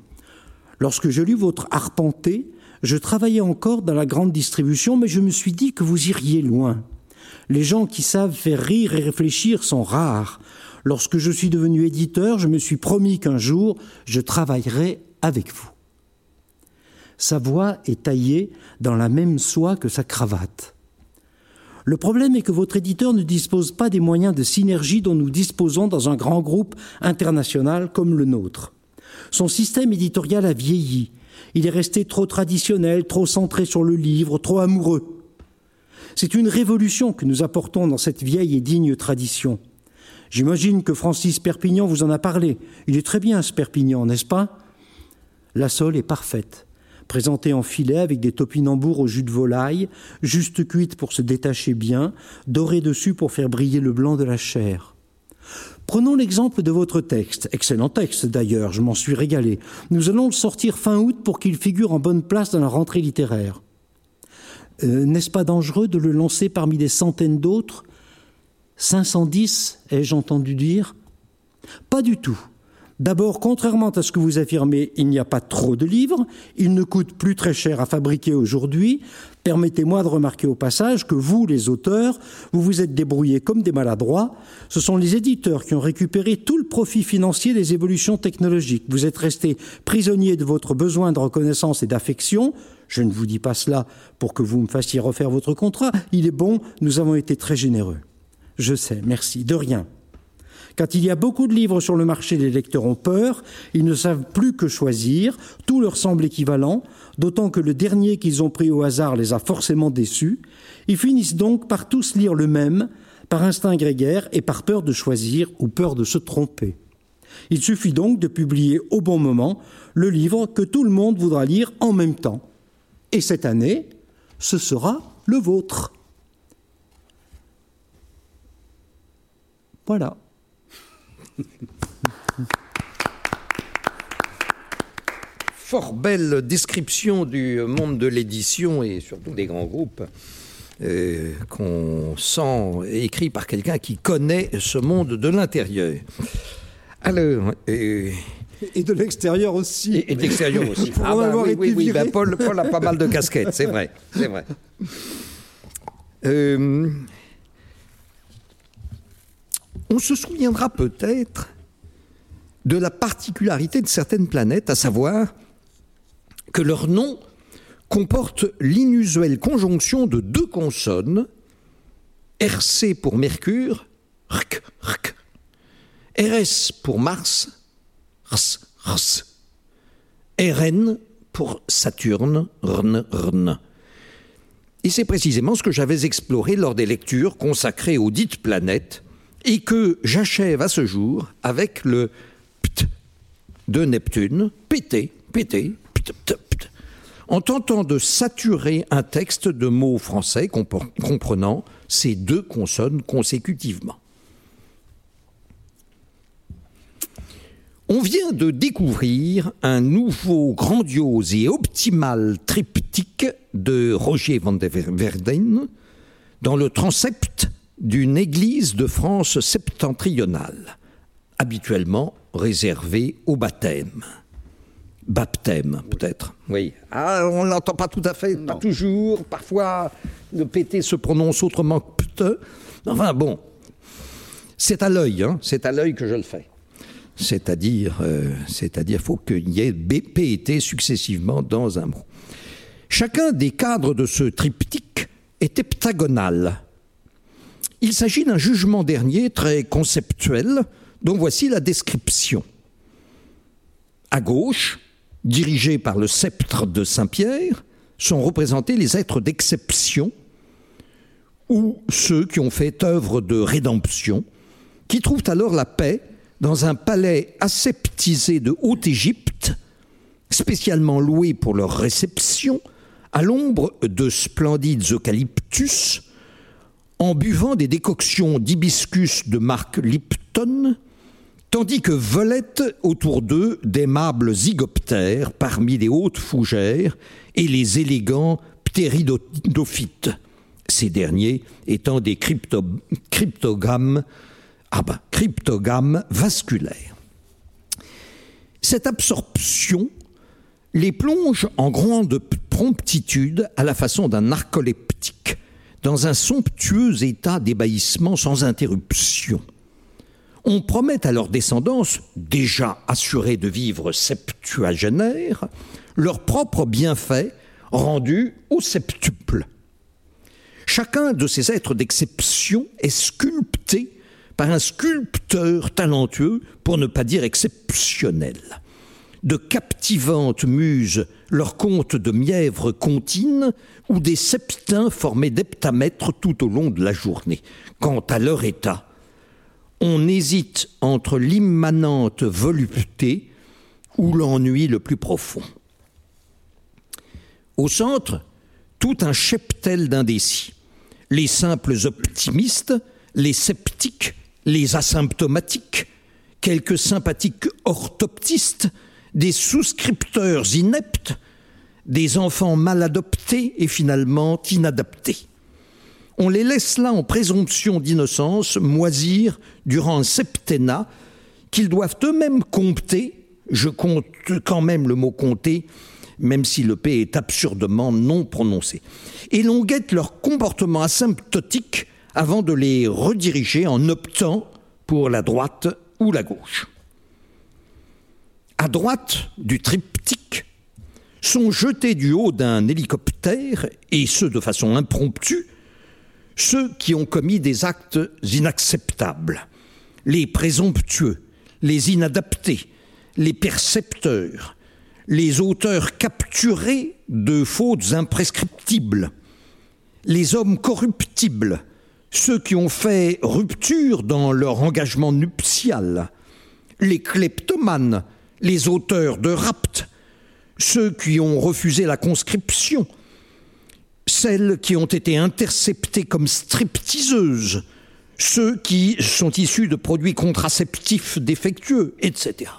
Lorsque je lus votre arpenté, je travaillais encore dans la grande distribution, mais je me suis dit que vous iriez loin. Les gens qui savent faire rire et réfléchir sont rares. Lorsque je suis devenu éditeur, je me suis promis qu'un jour, je travaillerai avec vous. Sa voix est taillée dans la même soie que sa cravate. Le problème est que votre éditeur ne dispose pas des moyens de synergie dont nous disposons dans un grand groupe international comme le nôtre. Son système éditorial a vieilli il est resté trop traditionnel, trop centré sur le livre, trop amoureux. C'est une révolution que nous apportons dans cette vieille et digne tradition. J'imagine que Francis Perpignan vous en a parlé. Il est très bien ce Perpignan, n'est-ce pas? La sole est parfaite, présentée en filet avec des topinambours au jus de volaille, juste cuite pour se détacher bien, dorée dessus pour faire briller le blanc de la chair. Prenons l'exemple de votre texte, excellent texte d'ailleurs, je m'en suis régalé. Nous allons le sortir fin août pour qu'il figure en bonne place dans la rentrée littéraire. Euh, n'est-ce pas dangereux de le lancer parmi des centaines d'autres? 510, ai-je entendu dire? Pas du tout. D'abord, contrairement à ce que vous affirmez, il n'y a pas trop de livres, ils ne coûtent plus très cher à fabriquer aujourd'hui. Permettez-moi de remarquer au passage que vous, les auteurs, vous vous êtes débrouillés comme des maladroits. Ce sont les éditeurs qui ont récupéré tout le profit financier des évolutions technologiques. Vous êtes restés prisonniers de votre besoin de reconnaissance et d'affection. Je ne vous dis pas cela pour que vous me fassiez refaire votre contrat. Il est bon, nous avons été très généreux. Je sais, merci, de rien. Quand il y a beaucoup de livres sur le marché, les lecteurs ont peur, ils ne savent plus que choisir, tout leur semble équivalent, d'autant que le dernier qu'ils ont pris au hasard les a forcément déçus. Ils finissent donc par tous lire le même, par instinct grégaire et par peur de choisir ou peur de se tromper. Il suffit donc de publier au bon moment le livre que tout le monde voudra lire en même temps. Et cette année, ce sera le vôtre. Voilà. Fort belle description du monde de l'édition et surtout des grands groupes euh, qu'on sent écrit par quelqu'un qui connaît ce monde de l'intérieur. Alors. Euh, et de l'extérieur aussi. Et, de l'extérieur aussi. ah bah, oui, oui, oui Paul, Paul, a pas mal de casquettes, c'est vrai. C'est vrai. Euh, on se souviendra peut-être de la particularité de certaines planètes, à savoir que leur nom comporte l'inusuelle conjonction de deux consonnes, RC pour Mercure, RK, RK, RS pour Mars, RS, RS, RN pour Saturne, RN, RN. Et c'est précisément ce que j'avais exploré lors des lectures consacrées aux dites planètes et que j'achève à ce jour avec le pt de Neptune, pété, pété, pt, pt, pt, en tentant de saturer un texte de mots français comprenant ces deux consonnes consécutivement. On vient de découvrir un nouveau grandiose et optimal triptyque de Roger van der Verden dans le transept d'une église de France septentrionale, habituellement réservée au baptême. Baptême, peut-être. Oui. Ah, on ne l'entend pas tout à fait, pas toujours. Parfois, le PT se prononce autrement que pte. Enfin, bon. C'est à l'œil, hein, c'est à l'œil que je le fais. C'est-à-dire, euh, c'est-à-dire, faut qu'il y ait BP et T successivement dans un mot. Chacun des cadres de ce triptyque est heptagonal, il s'agit d'un jugement dernier très conceptuel, dont voici la description. À gauche, dirigés par le sceptre de Saint-Pierre, sont représentés les êtres d'exception, ou ceux qui ont fait œuvre de rédemption, qui trouvent alors la paix dans un palais aseptisé de Haute-Égypte, spécialement loué pour leur réception, à l'ombre de splendides eucalyptus, en buvant des décoctions d'hibiscus de marque Lipton, tandis que volaient autour d'eux d'aimables zygoptères parmi les hautes fougères et les élégants ptéridophytes, ces derniers étant des crypto cryptogrammes, ah ben, vasculaires. Cette absorption les plonge en grande promptitude à la façon d'un narcoleptique dans un somptueux état d'ébahissement sans interruption. On promet à leurs descendants, déjà assurés de vivre septuagénaires, leurs propres bienfaits rendus au septuple. Chacun de ces êtres d'exception est sculpté par un sculpteur talentueux, pour ne pas dire exceptionnel de captivantes muses leur conte de mièvres contines ou des septins formés d'heptamètres tout au long de la journée. Quant à leur état, on hésite entre l'immanente volupté ou l'ennui le plus profond. Au centre, tout un cheptel d'indécis. Les simples optimistes, les sceptiques, les asymptomatiques, quelques sympathiques orthoptistes, des souscripteurs ineptes, des enfants mal adoptés et finalement inadaptés. On les laisse là en présomption d'innocence moisir durant un septennat qu'ils doivent eux-mêmes compter, je compte quand même le mot compter, même si le P est absurdement non prononcé. Et l'on guette leur comportement asymptotique avant de les rediriger en optant pour la droite ou la gauche. À droite du triptyque sont jetés du haut d'un hélicoptère, et ce de façon impromptue, ceux qui ont commis des actes inacceptables, les présomptueux, les inadaptés, les percepteurs, les auteurs capturés de fautes imprescriptibles, les hommes corruptibles, ceux qui ont fait rupture dans leur engagement nuptial, les kleptomanes, les auteurs de rapt, ceux qui ont refusé la conscription, celles qui ont été interceptées comme stripteaseuses, ceux qui sont issus de produits contraceptifs défectueux, etc.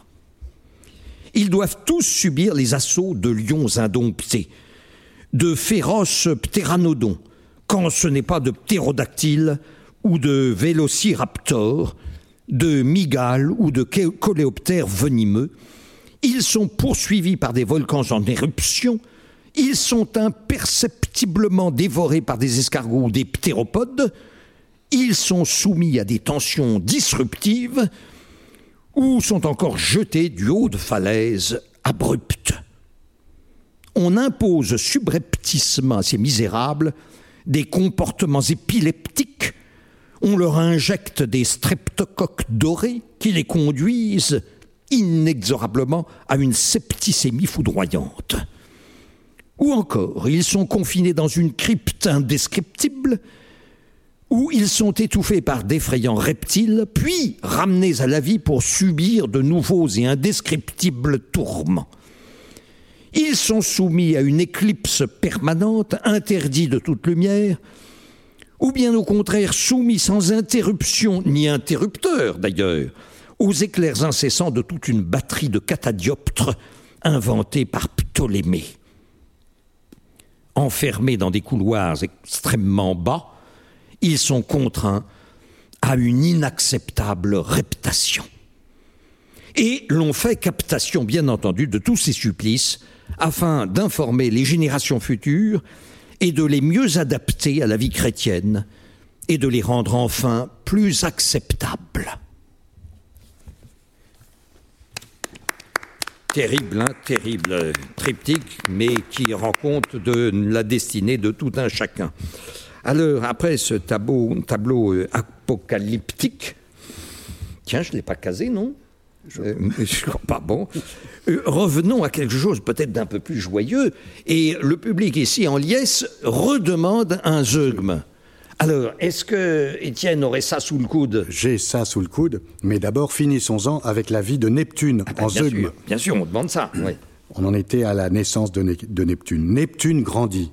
Ils doivent tous subir les assauts de lions indomptés, de féroces ptéranodons, quand ce n'est pas de ptérodactyles ou de vélociraptors, de migales ou de coléoptères venimeux. Ils sont poursuivis par des volcans en éruption. Ils sont imperceptiblement dévorés par des escargots ou des ptéropodes. Ils sont soumis à des tensions disruptives ou sont encore jetés du haut de falaises abruptes. On impose subrepticement à ces misérables des comportements épileptiques, on leur injecte des streptocoques dorés qui les conduisent inexorablement à une septicémie foudroyante. Ou encore, ils sont confinés dans une crypte indescriptible, où ils sont étouffés par d'effrayants reptiles, puis ramenés à la vie pour subir de nouveaux et indescriptibles tourments. Ils sont soumis à une éclipse permanente, interdits de toute lumière, ou bien au contraire soumis sans interruption, ni interrupteur d'ailleurs, aux éclairs incessants de toute une batterie de catadioptres inventés par Ptolémée. Enfermés dans des couloirs extrêmement bas, ils sont contraints à une inacceptable reptation. Et l'on fait captation, bien entendu, de tous ces supplices afin d'informer les générations futures et de les mieux adapter à la vie chrétienne et de les rendre enfin plus acceptables. Terrible, hein, terrible triptyque, mais qui rend compte de la destinée de tout un chacun. Alors, après ce tableau, tableau euh, apocalyptique, tiens, je ne l'ai pas casé, non? Je ne crois pas bon. Euh, revenons à quelque chose peut-être d'un peu plus joyeux. Et le public ici en liesse redemande un zeugme. Alors, est-ce que Étienne aurait ça sous le coude? J'ai ça sous le coude, mais d'abord finissons-en avec la vie de Neptune ah ben, en bien zeugme. Sûr, bien sûr, on demande ça. Oui. On en était à la naissance de, de Neptune. Neptune grandit.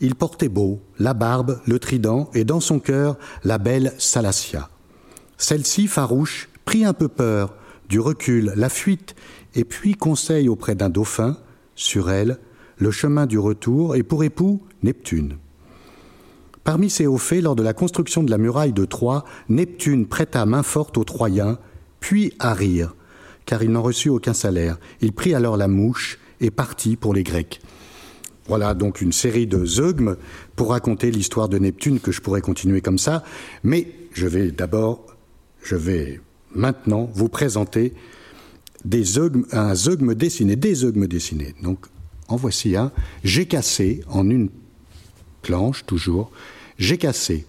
Il portait beau, la barbe, le trident, et dans son cœur, la belle Salacia. Celle-ci, farouche, prit un peu peur, du recul, la fuite, et puis conseille auprès d'un dauphin, sur elle, le chemin du retour, et pour époux, Neptune. Parmi ces hauts faits, lors de la construction de la muraille de Troie, Neptune prêta main forte aux Troyens, puis à rire, car il n'en reçut aucun salaire. Il prit alors la mouche et partit pour les Grecs. Voilà donc une série de zeugmes pour raconter l'histoire de Neptune que je pourrais continuer comme ça, mais je vais d'abord, je vais maintenant vous présenter des zeugmes, un zeugme dessiné, des zeugmes dessinés. Donc, en voici un. J'ai cassé en une planche, toujours. J'ai cassé.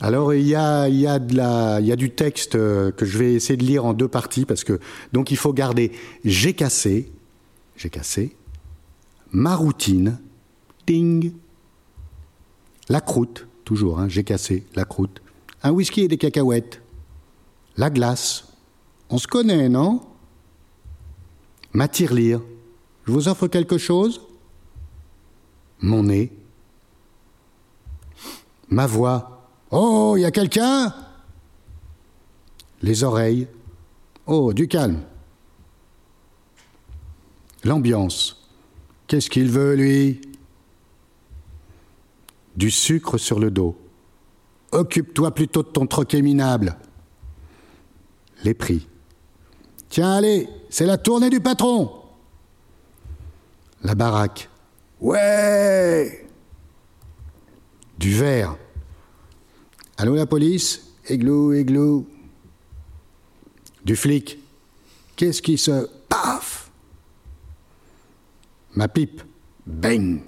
Alors, il y a, il y, a du texte euh, que je vais essayer de lire en deux parties parce que, donc, il faut garder j'ai cassé, j'ai cassé, ma routine, ting, la croûte, toujours, hein, j'ai cassé, la croûte, un whisky et des cacahuètes, la glace. On se connaît, non? Ma tirelire. Je vous offre quelque chose? Mon nez. Ma voix. Oh, il y a quelqu'un? Les oreilles. Oh, du calme. L'ambiance. Qu'est-ce qu'il veut, lui? Du sucre sur le dos. Occupe-toi plutôt de ton troquet minable les prix. Tiens, allez, c'est la tournée du patron. La baraque. Ouais Du verre. Allô la police? Églou, églou. Du flic. Qu'est-ce qui se. Paf? Ma pipe. Bang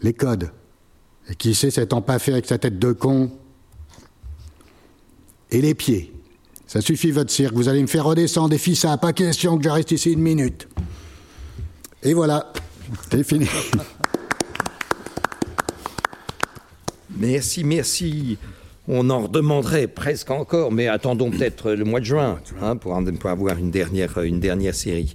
Les codes. Et qui sait cet empaffé avec sa tête de con? Et les pieds. Ça suffit votre cirque, vous allez me faire redescendre des fils pas question que je reste ici une minute. Et voilà, c'est fini. Merci, merci. On en redemanderait presque encore, mais attendons peut-être le mois de juin hein, pour, avoir une dernière série.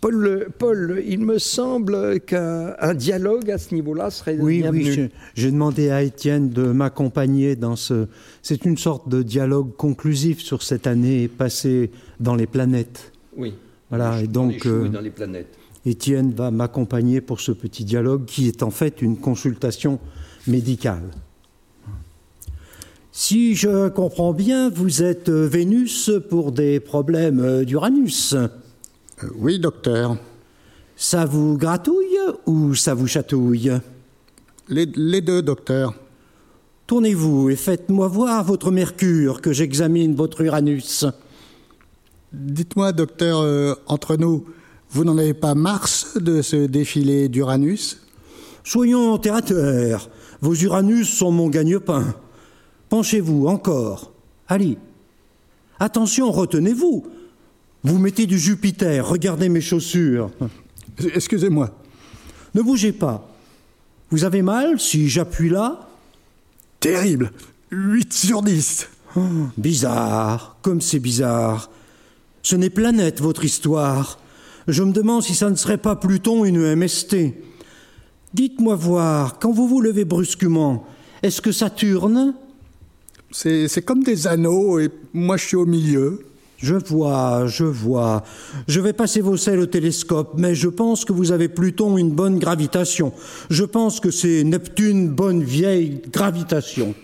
Paul, Paul, il me semble qu'un dialogue à ce niveau-là serait oui, bienvenu. Oui, j'ai demandé à Étienne de m'accompagner dans ce... C'est une sorte de dialogue conclusif sur cette année passée dans les planètes. Oui. Voilà, et donc... Les, dans les planètes. Étienne va m'accompagner pour ce petit dialogue qui est en fait une consultation médicale. Si je comprends bien, vous êtes Vénus pour des problèmes d'Uranus. Euh, oui, docteur. Ça vous gratouille ou ça vous chatouille? Les, les, deux, docteur. Tournez-vous et faites-moi voir votre Mercure, que j'examine votre Uranus. Dites-moi, docteur, euh, entre nous, vous n'en avez pas Mars de ce défilé d'Uranus? Soyons terre à terre. Vos Uranus sont mon gagne-pain. Penchez-vous encore. Allez. Attention, retenez-vous. Vous mettez du Jupiter, regardez mes chaussures. Excusez-moi. Ne bougez pas. Vous avez mal si j'appuie là? Terrible. 8 sur 10. Oh, bizarre, comme c'est bizarre. Ce n'est planète, votre histoire. Je me demande si ça ne serait pas Pluton une MST. Dites-moi voir, quand vous vous levez brusquement, est-ce que ça tourne C'est comme des anneaux et moi je suis au milieu. Je vois, je vois. Je vais passer vos selles au télescope, mais je pense que vous avez Pluton une bonne gravitation. Je pense que c'est Neptune bonne vieille gravitation.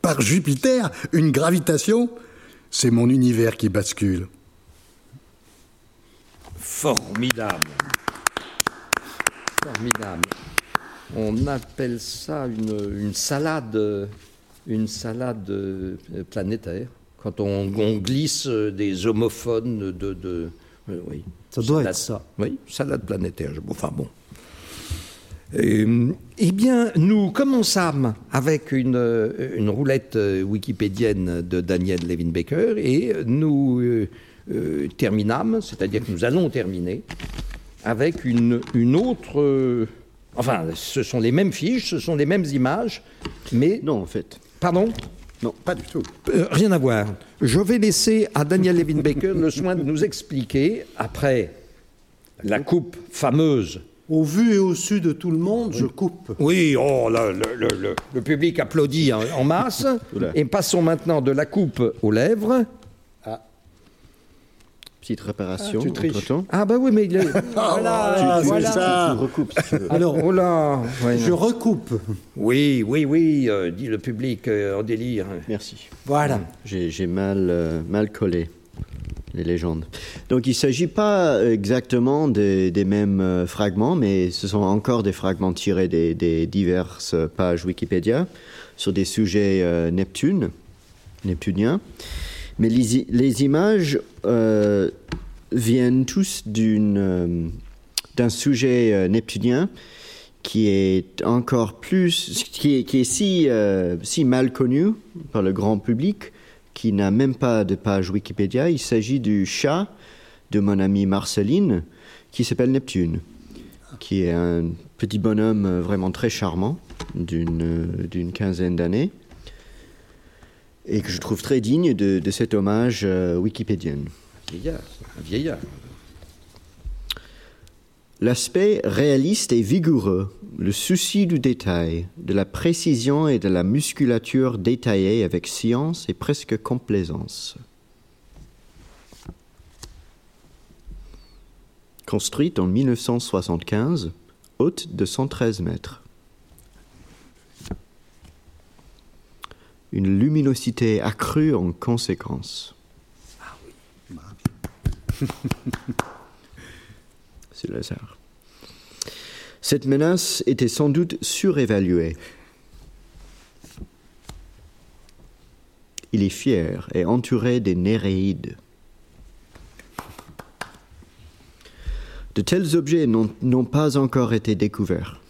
Par Jupiter, une gravitation C'est mon univers qui bascule. Formidable. Formidable. On appelle ça une, une salade, une salade euh, planétaire quand on, on, glisse des homophones de. de euh, oui. Ça doit salade, être ça. Oui, salade planétaire. Enfin bon. Euh, eh bien, nous commençâmes avec une, une roulette wikipédienne de Daniel Levin-Baker et nous euh, euh, terminâmes, c'est-à-dire que nous allons terminer, avec une, une autre. Euh, enfin, ce sont les mêmes fiches, ce sont les mêmes images, mais. Non, en fait. Pardon? Non, pas du tout. Euh, rien à voir. Je vais laisser à Daniel Levin Baker le soin de nous expliquer, après la coupe fameuse. Au vu et au su de tout le monde, je coupe. Oui, oh, là, le, le, le, le, public applaudit en, en masse. et passons maintenant de la coupe aux lèvres. Ah. Petite réparation ah, tu. Ah bah oui, mais il est... voilà, tu, voilà. Ça. Tu recoupes, si tu veux. Alors, oh là, ouais, je recoupe. Oui, oui, oui, euh, dit le public euh, en délire. Merci. Voilà. J'ai mal, euh, mal collé les légendes. Donc il ne s'agit pas exactement des, des mêmes euh, fragments, mais ce sont encore des fragments tirés des, des diverses pages Wikipédia sur des sujets euh, Neptune, neptuniens. Mais les, les images euh, viennent tous d'un euh, sujet neptunien qui est encore plus, qui est, qui est si, euh, si mal connu par le grand public qui n'a même pas de page Wikipédia. Il s'agit du chat de mon amie Marceline qui s'appelle Neptune, qui est un petit bonhomme vraiment très charmant d'une quinzaine d'années et que je trouve très digne de, cet hommage euh, wikipédien. Vieillard, vieillard. L'aspect réaliste et vigoureux, le souci du détail, de la précision et de la musculature détaillée avec science et presque complaisance. Construite en 1975, haute de 113 mètres. Une luminosité accrue en conséquence. Ah C'est le hasard. Cette menace était sans doute surévaluée. Il est fier et entouré des Néréides. De tels objets n'ont pas encore été découverts.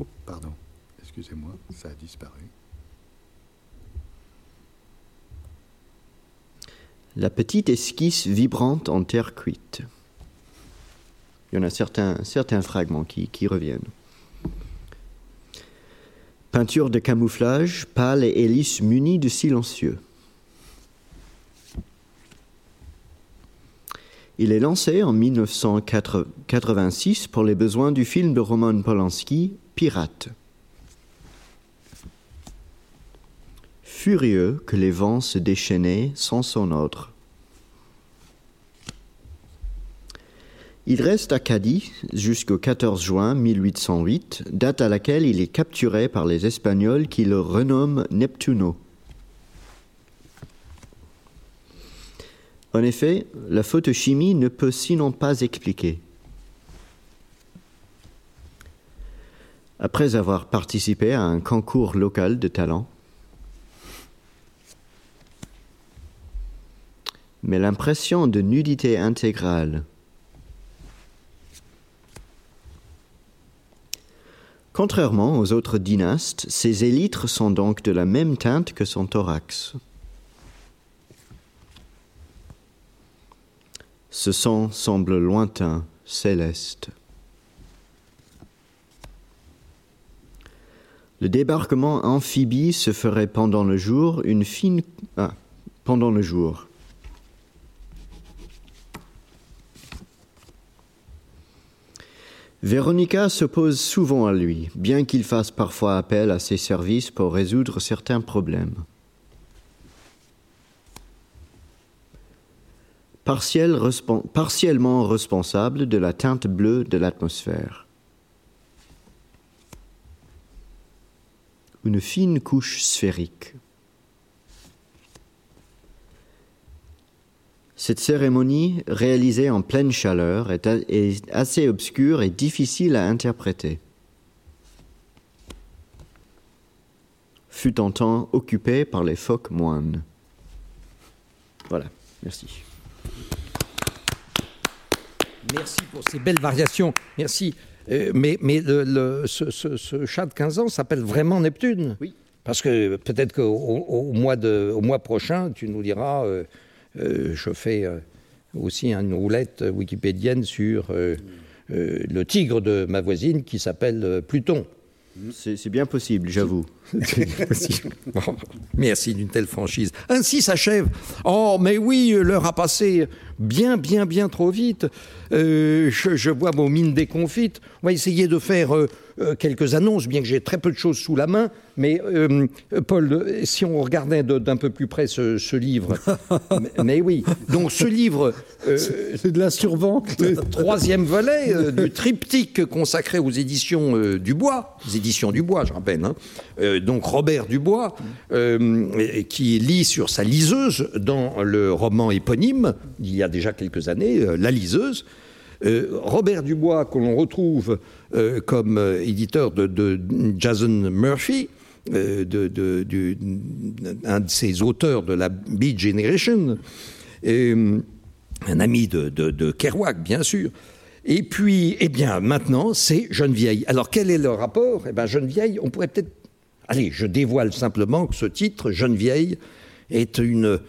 Oh, pardon, excusez-moi, ça a disparu. La petite esquisse vibrante en terre cuite. Il y en a certains, certains fragments qui, reviennent. Peinture de camouflage, pâle et hélice munie de silencieux. Il est lancé en 1986 pour les besoins du film de Roman Polanski, Pirate. Furieux que les vents se déchaînaient sans son ordre. Il reste à Cadiz jusqu'au 14 juin 1808, date à laquelle il est capturé par les Espagnols qui le renomment Neptuno. En effet, la photochimie ne peut sinon pas expliquer. Après avoir participé à un concours local de talent, mais l'impression de nudité intégrale Contrairement aux autres dynastes, ses élytres sont donc de la même teinte que son thorax. Ce sang semble lointain, céleste. Le débarquement amphibie se ferait pendant le jour une fine. Ah, pendant le jour. Véronica s'oppose souvent à lui, bien qu'il fasse parfois appel à ses services pour résoudre certains problèmes. partiel, partiellement responsable de la teinte bleue de l'atmosphère. Une fine couche sphérique. Cette cérémonie, réalisée en pleine chaleur, est, est assez obscure et difficile à interpréter. Fut en temps occupée par les phoques moines. Voilà, merci. Merci pour ces belles variations. Merci. Euh, mais mais le, le, ce, ce, ce, chat de 15 ans s'appelle vraiment Neptune. Oui. Parce que peut-être qu'au au mois, de, au mois prochain, tu nous diras, euh, je fais euh, aussi une roulette wikipédienne sur euh, le tigre de ma voisine qui s'appelle Pluton. C'est bien possible, j'avoue. bon, merci d'une telle franchise. Ainsi s'achève. Oh, mais oui, l'heure a passé bien, bien, bien trop vite. Euh, je, je, vois vos mines déconfites. On va essayer de faire euh, euh, quelques annonces, bien que j'ai très peu de choses sous la main. Mais euh, Paul, si on regardait d'un peu plus près ce, ce livre, mais, mais, oui. Donc ce livre, euh, c'est de la survente. Troisième volet euh, du triptyque consacré aux éditions euh, Dubois, les éditions Dubois, je rappelle. Hein. Euh, donc Robert Dubois, euh, qui lit sur sa liseuse dans le roman éponyme, il y a déjà quelques années, euh, La liseuse. Euh, Robert Dubois, que l'on retrouve euh, comme euh, éditeur de, Jason Murphy, de, un de ses auteurs de la Beat Generation, un ami de, Kerouac, bien sûr. Et puis, eh bien, maintenant, c'est Jeune Vieille. Alors, quel est le rapport? Eh bien, Jeune Vieille, on pourrait peut-être. Allez, je dévoile simplement que ce titre, Jeune Vieille, est une,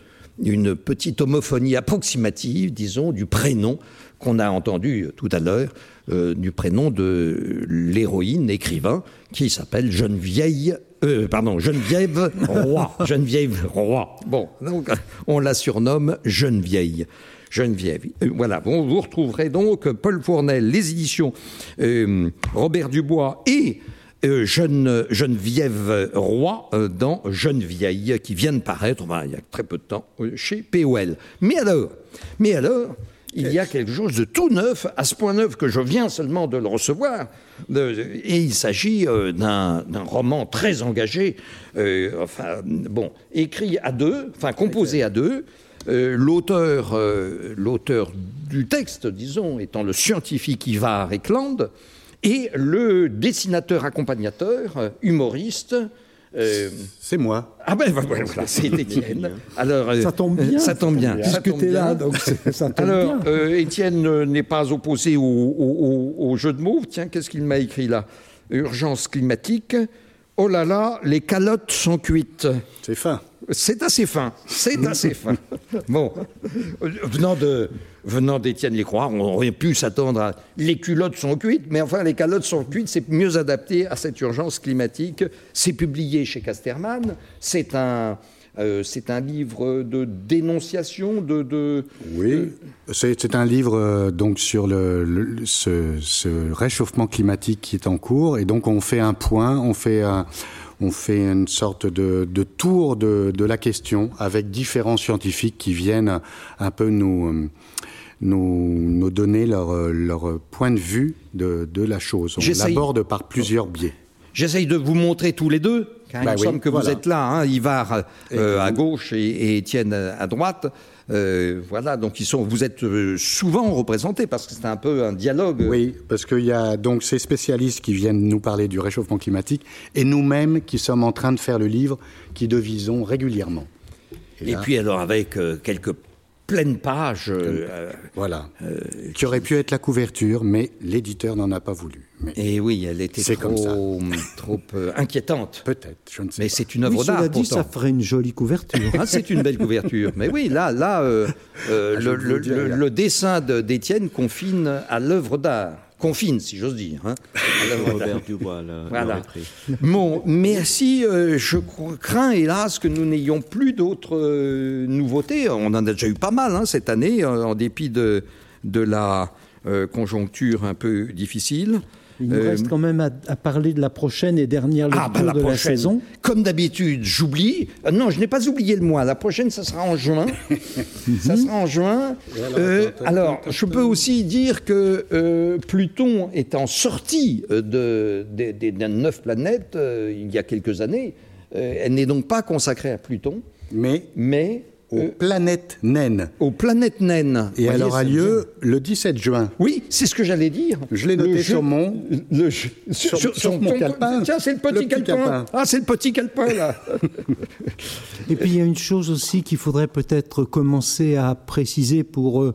une petite homophonie approximative, disons, du prénom qu'on a entendu tout à l'heure, euh, du prénom de l'héroïne, écrivain, qui s'appelle Geneviève, euh, pardon, Geneviève Roi. Geneviève Roi. Bon, donc on la surnomme Geneviève. Geneviève. Euh, voilà, bon, vous retrouverez donc Paul Fournel, les éditions euh, Robert Dubois et euh, Jeune, Geneviève Roy euh, dans Geneviève qui vient de paraître ben, il y a très peu de temps euh, chez POL. Mais alors, mais alors, il y a quelque chose de tout neuf, à ce point neuf que je viens seulement de le recevoir. De, et il s'agit euh, d'un roman très engagé, euh, enfin, bon, écrit à deux, enfin, composé à deux, l'auteur, l'auteur du texte, disons, étant le scientifique Ivar Ekland, et le dessinateur accompagnateur, humoriste, euh, c'est moi. Ah ben voilà, c'est Étienne. Alors, euh, ça tombe bien. Ça tombe bien. Puisque tu es là, donc ça tombe Alors, bien. Euh, Étienne n'est pas opposé au, au, au, jeu de mots. Tiens, qu'est-ce qu'il m'a écrit là? Urgence climatique. Oh là là, les calottes sont cuites. C'est fin. C'est assez fin. C'est assez fin. Bon, venant de venant d'Étienne Lécroix, on aurait pu s'attendre à les culottes sont cuites, mais enfin les calottes sont cuites, c'est mieux adapté à cette urgence climatique. C'est publié chez Casterman. C'est un euh, c'est un livre de dénonciation de. de oui, c'est un livre euh, donc sur le, ce, ce, réchauffement climatique qui est en cours, et donc on fait un point, on fait un, on fait une sorte de, tour de, la question avec différents scientifiques qui viennent un peu nous, nous, donner leur, leur, point de vue de, la chose. On l'aborde par plusieurs biais. J'essaye de vous montrer tous les deux, car bah il me semble que vous êtes là, hein, Ivar euh, à gauche et, Étienne à droite. Euh, voilà, donc ils sont, vous êtes euh, souvent représentés parce que c'est un peu un dialogue. Oui, parce qu'il y a donc ces spécialistes qui viennent nous parler du réchauffement climatique et nous-mêmes qui sommes en train de faire le livre qui devisons régulièrement. Et, puis alors avec quelques pleine page. Euh, voilà. Euh, qui aurait pu être la couverture, mais l'éditeur n'en a pas voulu. et oui, elle était trop, trop euh, inquiétante. Peut-être, je ne sais mais c'est une œuvre oui, d'art. dit, ça ferait une jolie couverture. Ah, c'est une belle couverture. Mais oui, là, là, ah, le, le, dessin d'Étienne confine à l'œuvre d'art confine, si j'ose dire. Hein, Robert Dubois, voilà. Bon, merci. Euh, je crains, hélas, que nous n'ayons plus d'autres euh, nouveautés. On en a déjà eu pas mal hein, cette année, en dépit de, de la euh, conjoncture un peu difficile. Il nous reste quand même à, parler de la prochaine et dernière ah, lecture bah, de la saison. Comme d'habitude, j'oublie. Euh, non, je n'ai pas oublié le mois. La prochaine, ça sera en juin. ça sera en juin. Euh, alors, je peux aussi dire que euh, Pluton étant sorti de, des neuf planètes il y a quelques années, elle n'est donc pas consacrée à Pluton. Mais, mais aux euh, planètes naines. Aux planètes naines. Et elle aura lieu le 17 juin. Oui, c'est ce que j'allais dire. Je l'ai noté sur mon. Le, sur, mon calepin. Tiens, c'est le petit, calepin. Ah, c'est le petit calepin, là. Et puis, il y a une chose aussi qu'il faudrait peut-être commencer à préciser pour. Euh,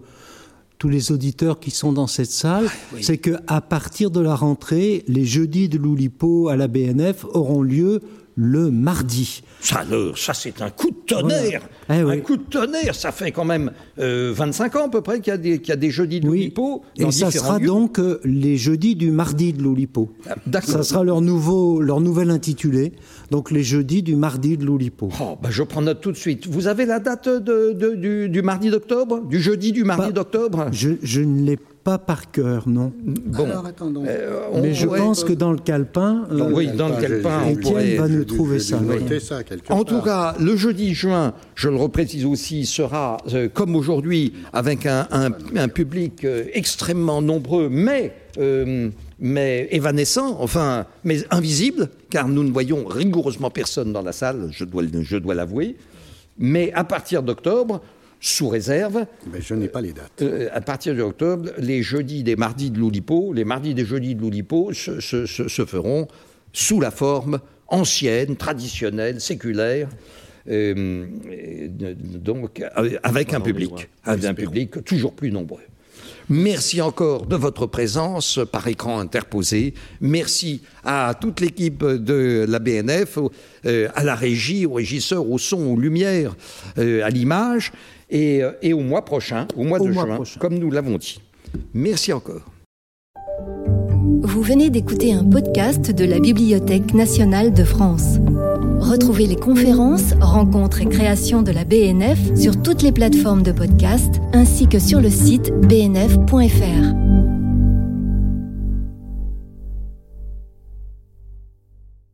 tous les auditeurs qui sont dans cette salle, ah, c'est que à partir de la rentrée, les jeudis de l'Oulipo à la BNF auront lieu le mardi. Ça, ça c'est un coup de tonnerre. Eh un coup de tonnerre. Ça fait quand même 25 euh, ans à peu près qu'il y, a des jeudis de oui. Et ça sera donc euh, les jeudis du mardi de l'Oulipo. Ah. Ça sera leur, nouveau, leur nouvel intitulé. Donc les jeudis du mardi de l'Oulipo. Oh, bah je prends note tout de suite. Vous avez la date de, du, mardi d'octobre? Du jeudi du mardi d'octobre? Je, je ne l'ai pas pas par cœur, non. Bon. Alors, attendons. Euh, Mais je pense que dans le calepin, euh, oui, dans le calepin, on pourrait... va nous trouver ça. ça en tout cas, le jeudi juin, je le reprécise aussi, sera euh, comme aujourd'hui avec un, un, public extrêmement nombreux, mais mais évanescent, enfin, mais invisible, car nous ne voyons rigoureusement personne dans la salle, je dois, je dois l'avouer. Mais à partir d'octobre, sous réserve. Mais je n'ai pas les dates. Euh, à partir d'octobre, les jeudis des mardis de l'Oulipo, les mardis des jeudis de l'Oulipo se, se, feront sous la forme ancienne, traditionnelle, séculaire. Euh, donc avec un public, avec un public toujours plus nombreux. Merci encore de votre présence par écran interposé. Merci à toute l'équipe de la BNF, euh, à la régie, aux régisseurs, au son, aux lumières, à l'image. Euh, et, au mois prochain, au mois de juin, comme nous l'avons dit. Merci encore. Vous venez d'écouter un podcast de la Bibliothèque nationale de France. Retrouvez les conférences, rencontres et créations de la BNF sur toutes les plateformes de podcast ainsi que sur le site bnf.fr.